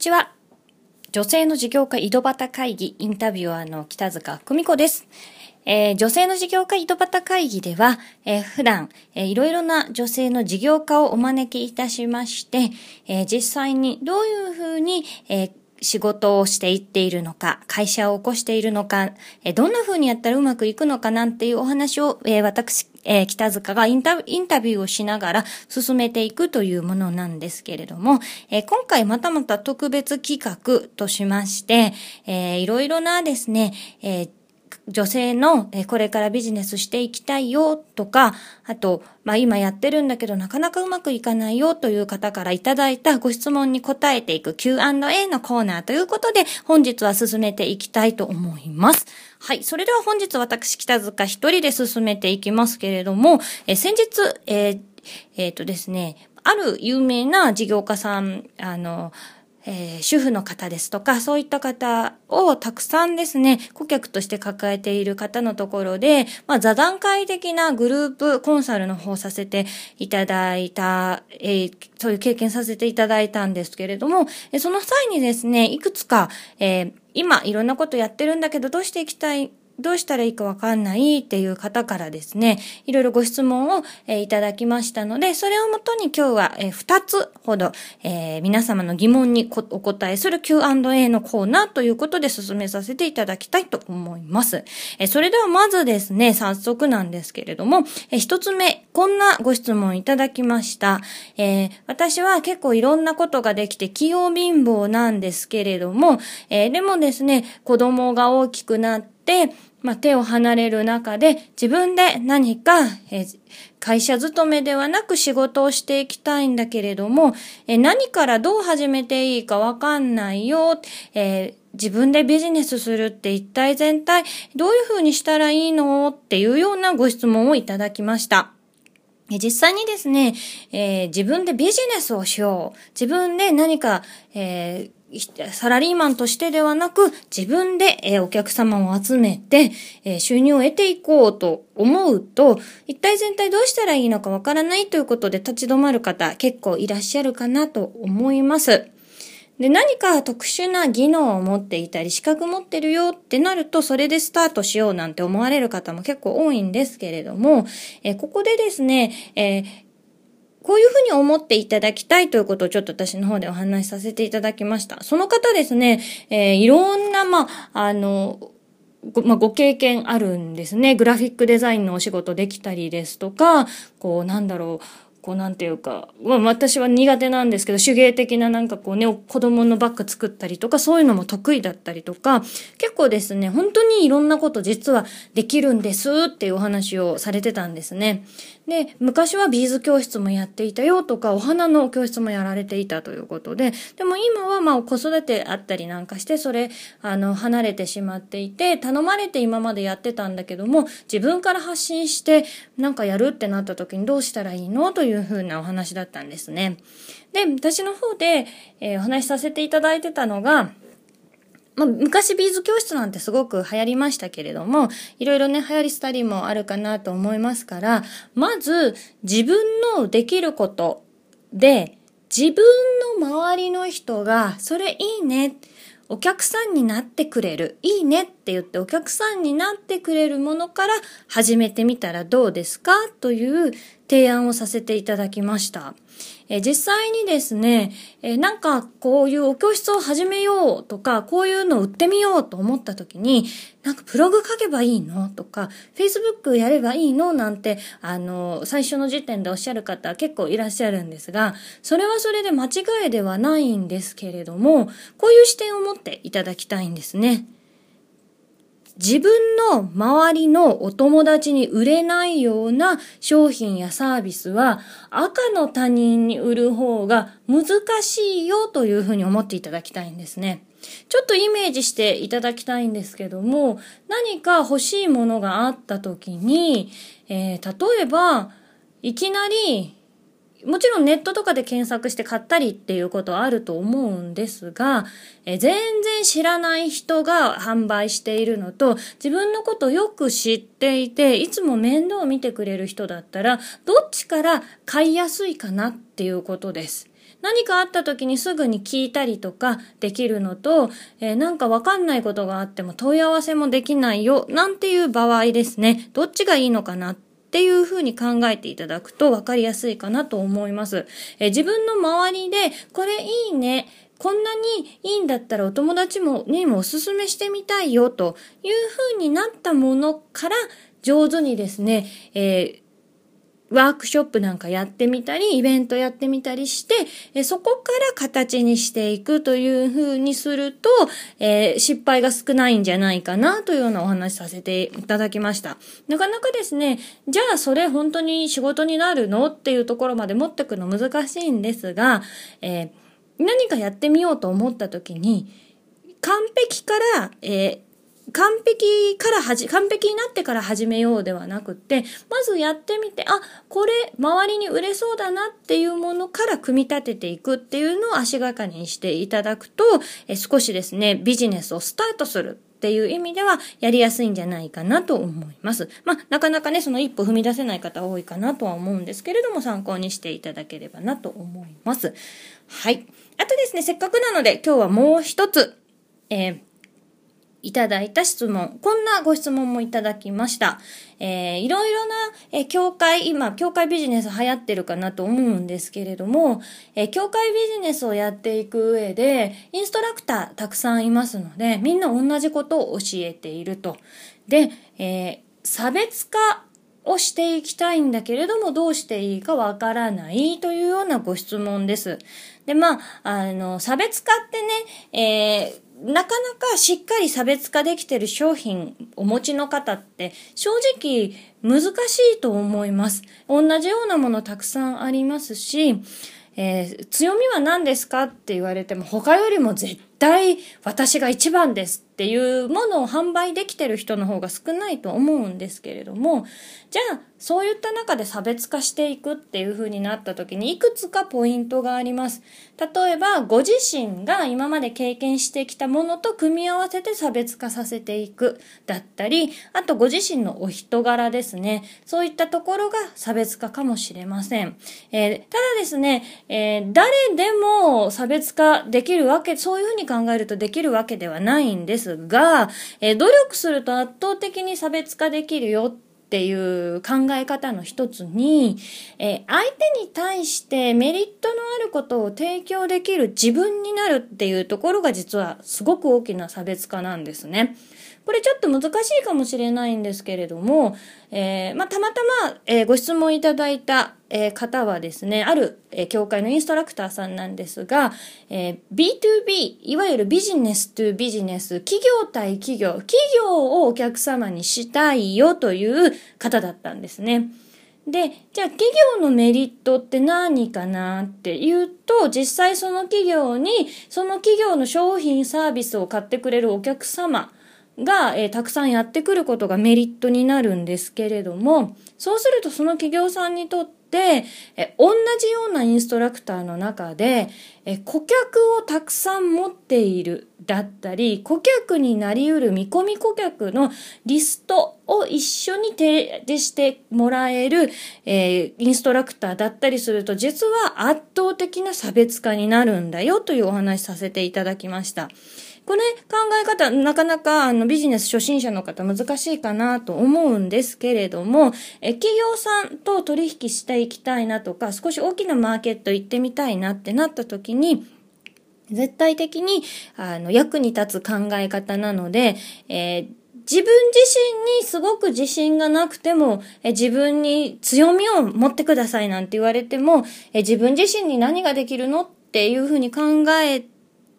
こんにちは。女性の事業家井戸端会議インタビュアーの北塚久美子です。えー、女性の事業家井戸端会議では、えー、普段、えー、いろいろな女性の事業家をお招きいたしまして、えー、実際にどういうふうに、えー、仕事をしていっているのか、会社を起こしているのか、どんな風にやったらうまくいくのかなんていうお話を、え私、え北塚がインタインタビューをしながら進めていくというものなんですけれども、え今回またまた特別企画としまして、えいろいろなですね、えー女性の、えこれからビジネスしていきたいよとか、あと、まあ今やってるんだけどなかなかうまくいかないよという方からいただいたご質問に答えていく Q&A のコーナーということで、本日は進めていきたいと思います。はい。それでは本日私、北塚一人で進めていきますけれども、え先日、えー、えー、とですね、ある有名な事業家さん、あの、えー、主婦の方ですとか、そういった方をたくさんですね、顧客として抱えている方のところで、まあ、座談会的なグループコンサルの方させていただいた、えー、そういう経験させていただいたんですけれども、その際にですね、いくつか、えー、今いろんなことやってるんだけど、どうしていきたいどうしたらいいかわかんないっていう方からですね、いろいろご質問を、えー、いただきましたので、それをもとに今日は、えー、2つほど、えー、皆様の疑問にお答えする Q&A のコーナーということで進めさせていただきたいと思います。えー、それではまずですね、早速なんですけれども、えー、1つ目、こんなご質問いただきました。えー、私は結構いろんなことができて器用貧乏なんですけれども、えー、でもですね、子供が大きくなって、まあ、手を離れる中で自分で何か、え会社勤めではなく仕事をしていきたいんだけれども、え何からどう始めていいかわかんないよ、えー、自分でビジネスするって一体全体どういうふうにしたらいいのっていうようなご質問をいただきました。実際にですね、えー、自分でビジネスをしよう。自分で何か、えーサラリーマンとしてではなく、自分で、えお客様を集めて、え収入を得ていこうと思うと、一体全体どうしたらいいのかわからないということで立ち止まる方結構いらっしゃるかなと思います。で、何か特殊な技能を持っていたり、資格持ってるよってなると、それでスタートしようなんて思われる方も結構多いんですけれども、えここでですね、えーこういうふうに思っていただきたいということをちょっと私の方でお話しさせていただきました。その方ですね、えー、いろんな、まあ、あの、ご、まあ、ご経験あるんですね。グラフィックデザインのお仕事できたりですとか、こう、なんだろう、こうなんていうか、まあ私は苦手なんですけど、手芸的ななんかこうね、子供のバッグ作ったりとか、そういうのも得意だったりとか、結構ですね、本当にいろんなこと実はできるんですっていうお話をされてたんですね。で、昔はビーズ教室もやっていたよとか、お花の教室もやられていたということで、でも今はまあ子育てあったりなんかして、それ、あの、離れてしまっていて、頼まれて今までやってたんだけども、自分から発信して、なんかやるってなった時にどうしたらいいのというふうなお話だったんですね。で、私の方で、えー、お話しさせていただいてたのが、まあ、昔ビーズ教室なんてすごく流行りましたけれども、いろいろね、流行りスタディもあるかなと思いますから、まず自分のできることで、自分の周りの人が、それいいね、お客さんになってくれる、いいねって言ってお客さんになってくれるものから始めてみたらどうですかという提案をさせていただきました。え実際にですね、えなんかこういうお教室を始めようとか、こういうのを売ってみようと思った時に、なんかブログ書けばいいのとか、Facebook やればいいのなんて、あの、最初の時点でおっしゃる方結構いらっしゃるんですが、それはそれで間違いではないんですけれども、こういう視点を持っていただきたいんですね。自分の周りのお友達に売れないような商品やサービスは赤の他人に売る方が難しいよというふうに思っていただきたいんですね。ちょっとイメージしていただきたいんですけども、何か欲しいものがあった時に、えー、例えば、いきなりもちろんネットとかで検索して買ったりっていうことはあると思うんですが、え全然知らない人が販売しているのと、自分のことよく知っていて、いつも面倒を見てくれる人だったら、どっちから買いやすいかなっていうことです。何かあった時にすぐに聞いたりとかできるのと、えー、なんかわかんないことがあっても問い合わせもできないよ、なんていう場合ですね、どっちがいいのかなってっていうふうに考えていただくと分かりやすいかなと思います。え自分の周りで、これいいね、こんなにいいんだったらお友達もにもおすすめしてみたいよというふうになったものから上手にですね、えワークショップなんかやってみたり、イベントやってみたりして、そこから形にしていくというふうにすると、えー、失敗が少ないんじゃないかなというようなお話させていただきました。なかなかですね、じゃあそれ本当に仕事になるのっていうところまで持ってくの難しいんですが、えー、何かやってみようと思った時に、完璧から、えー完璧からはじ、完璧になってから始めようではなくて、まずやってみて、あ、これ周りに売れそうだなっていうものから組み立てていくっていうのを足がかりにしていただくと、え少しですね、ビジネスをスタートするっていう意味ではやりやすいんじゃないかなと思います。まあ、なかなかね、その一歩踏み出せない方多いかなとは思うんですけれども、参考にしていただければなと思います。はい。あとですね、せっかくなので今日はもう一つ、えーいただいた質問。こんなご質問もいただきました。えー、いろいろな、えー、教会、今、教会ビジネス流行ってるかなと思うんですけれども、えー、教会ビジネスをやっていく上で、インストラクターたくさんいますので、みんな同じことを教えていると。で、えー、差別化をしていきたいんだけれども、どうしていいかわからないというようなご質問です。で、まあ、あの、差別化ってね、えー、なかなかしっかり差別化できてる商品お持ちの方って正直難しいと思います。同じようなものたくさんありますし、えー、強みは何ですかって言われても他よりも絶対私が一番ですっていうものを販売できてる人の方が少ないと思うんですけれども、じゃあそういった中で差別化していくっていう風になった時にいくつかポイントがあります。例えばご自身が今まで経験してきたものと組み合わせて差別化させていくだったり、あとご自身のお人柄ですね。そういったところが差別化かもしれません。えー、ただですね、えー、誰でも差別化できるわけ、そういう風に考えるとできるわけではないんですが、えー、努力すると圧倒的に差別化できるよってていう考え方の一つに、えー、相手に対してメリットのあることを提供できる自分になるっていうところが実はすごく大きな差別化なんですね。これちょっと難しいかもしれないんですけれども、えー、まあ、たまたま、えー、ご質問いただいた、えー、方はですね、ある、え教会のインストラクターさんなんですが、え B2B、いわゆるビジネスとビジネス、企業対企業、企業をお客様にしたいよという方だったんですね。で、じゃあ企業のメリットって何かなっていうと、実際その企業に、その企業の商品サービスを買ってくれるお客様、が、えー、たくさんやってくることがメリットになるんですけれども、そうするとその企業さんにとって、え同じようなインストラクターの中で、え顧客をたくさん持っているだったり、顧客になり得る見込み顧客のリストを一緒に提示してもらえる、えー、インストラクターだったりすると、実は圧倒的な差別化になるんだよというお話させていただきました。これ考え方、なかなかあのビジネス初心者の方難しいかなと思うんですけれども、え企業さんと取引していきたいなとか、少し大きなマーケット行ってみたいなってなった時に、絶対的に、あの、役に立つ考え方なので、えー自分自身にすごく自信がなくても、え自分に強みを持ってくださいなんて言われても、え自分自身に何ができるのっていうふうに考え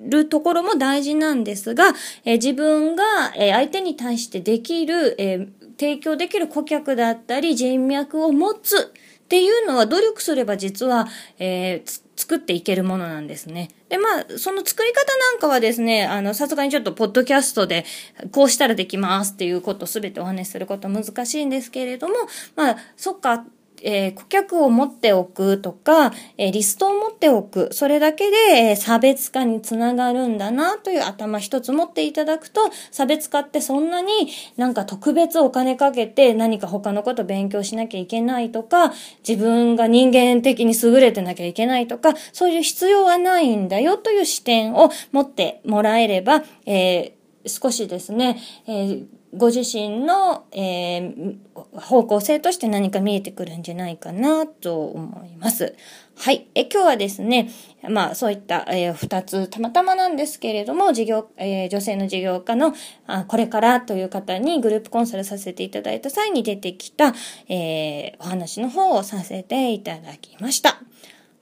るところも大事なんですが、え、自分が、え、相手に対してできる、え、提供できる顧客だったり人脈を持つっていうのは努力すれば実は、えー、作っていけるものなんですね。で、まあ、その作り方なんかはですね、あの、さすがにちょっとポッドキャストで、こうしたらできますっていうことすべてお話しすること難しいんですけれども、まあ、そっか、えー、顧客を持っておくとか、えー、リストを持っておく。それだけで、えー、差別化につながるんだなという頭一つ持っていただくと、差別化ってそんなになんか特別お金かけて何か他のこと勉強しなきゃいけないとか、自分が人間的に優れてなきゃいけないとか、そういう必要はないんだよという視点を持ってもらえれば、え少しですね、えーご自身の、えー、方向性として何か見えてくるんじゃないかなと思います。はい。え今日はですね、まあそういった、えー、2つたまたまなんですけれども、事業、えー、女性の事業家のあこれからという方にグループコンサルさせていただいた際に出てきた、えー、お話の方をさせていただきました。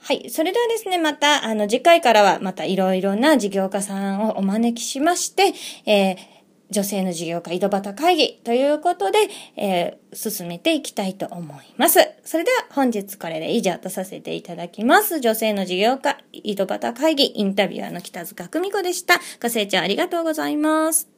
はい。それではですね、また、あの、次回からはまたいろいろな事業家さんをお招きしまして、えー女性の事業家井戸端会議ということで、えー、進めていきたいと思います。それでは本日これで以上とさせていただきます。女性の事業家井戸端会議インタビュアーの北塚久美子でした。ご清聴ありがとうございます。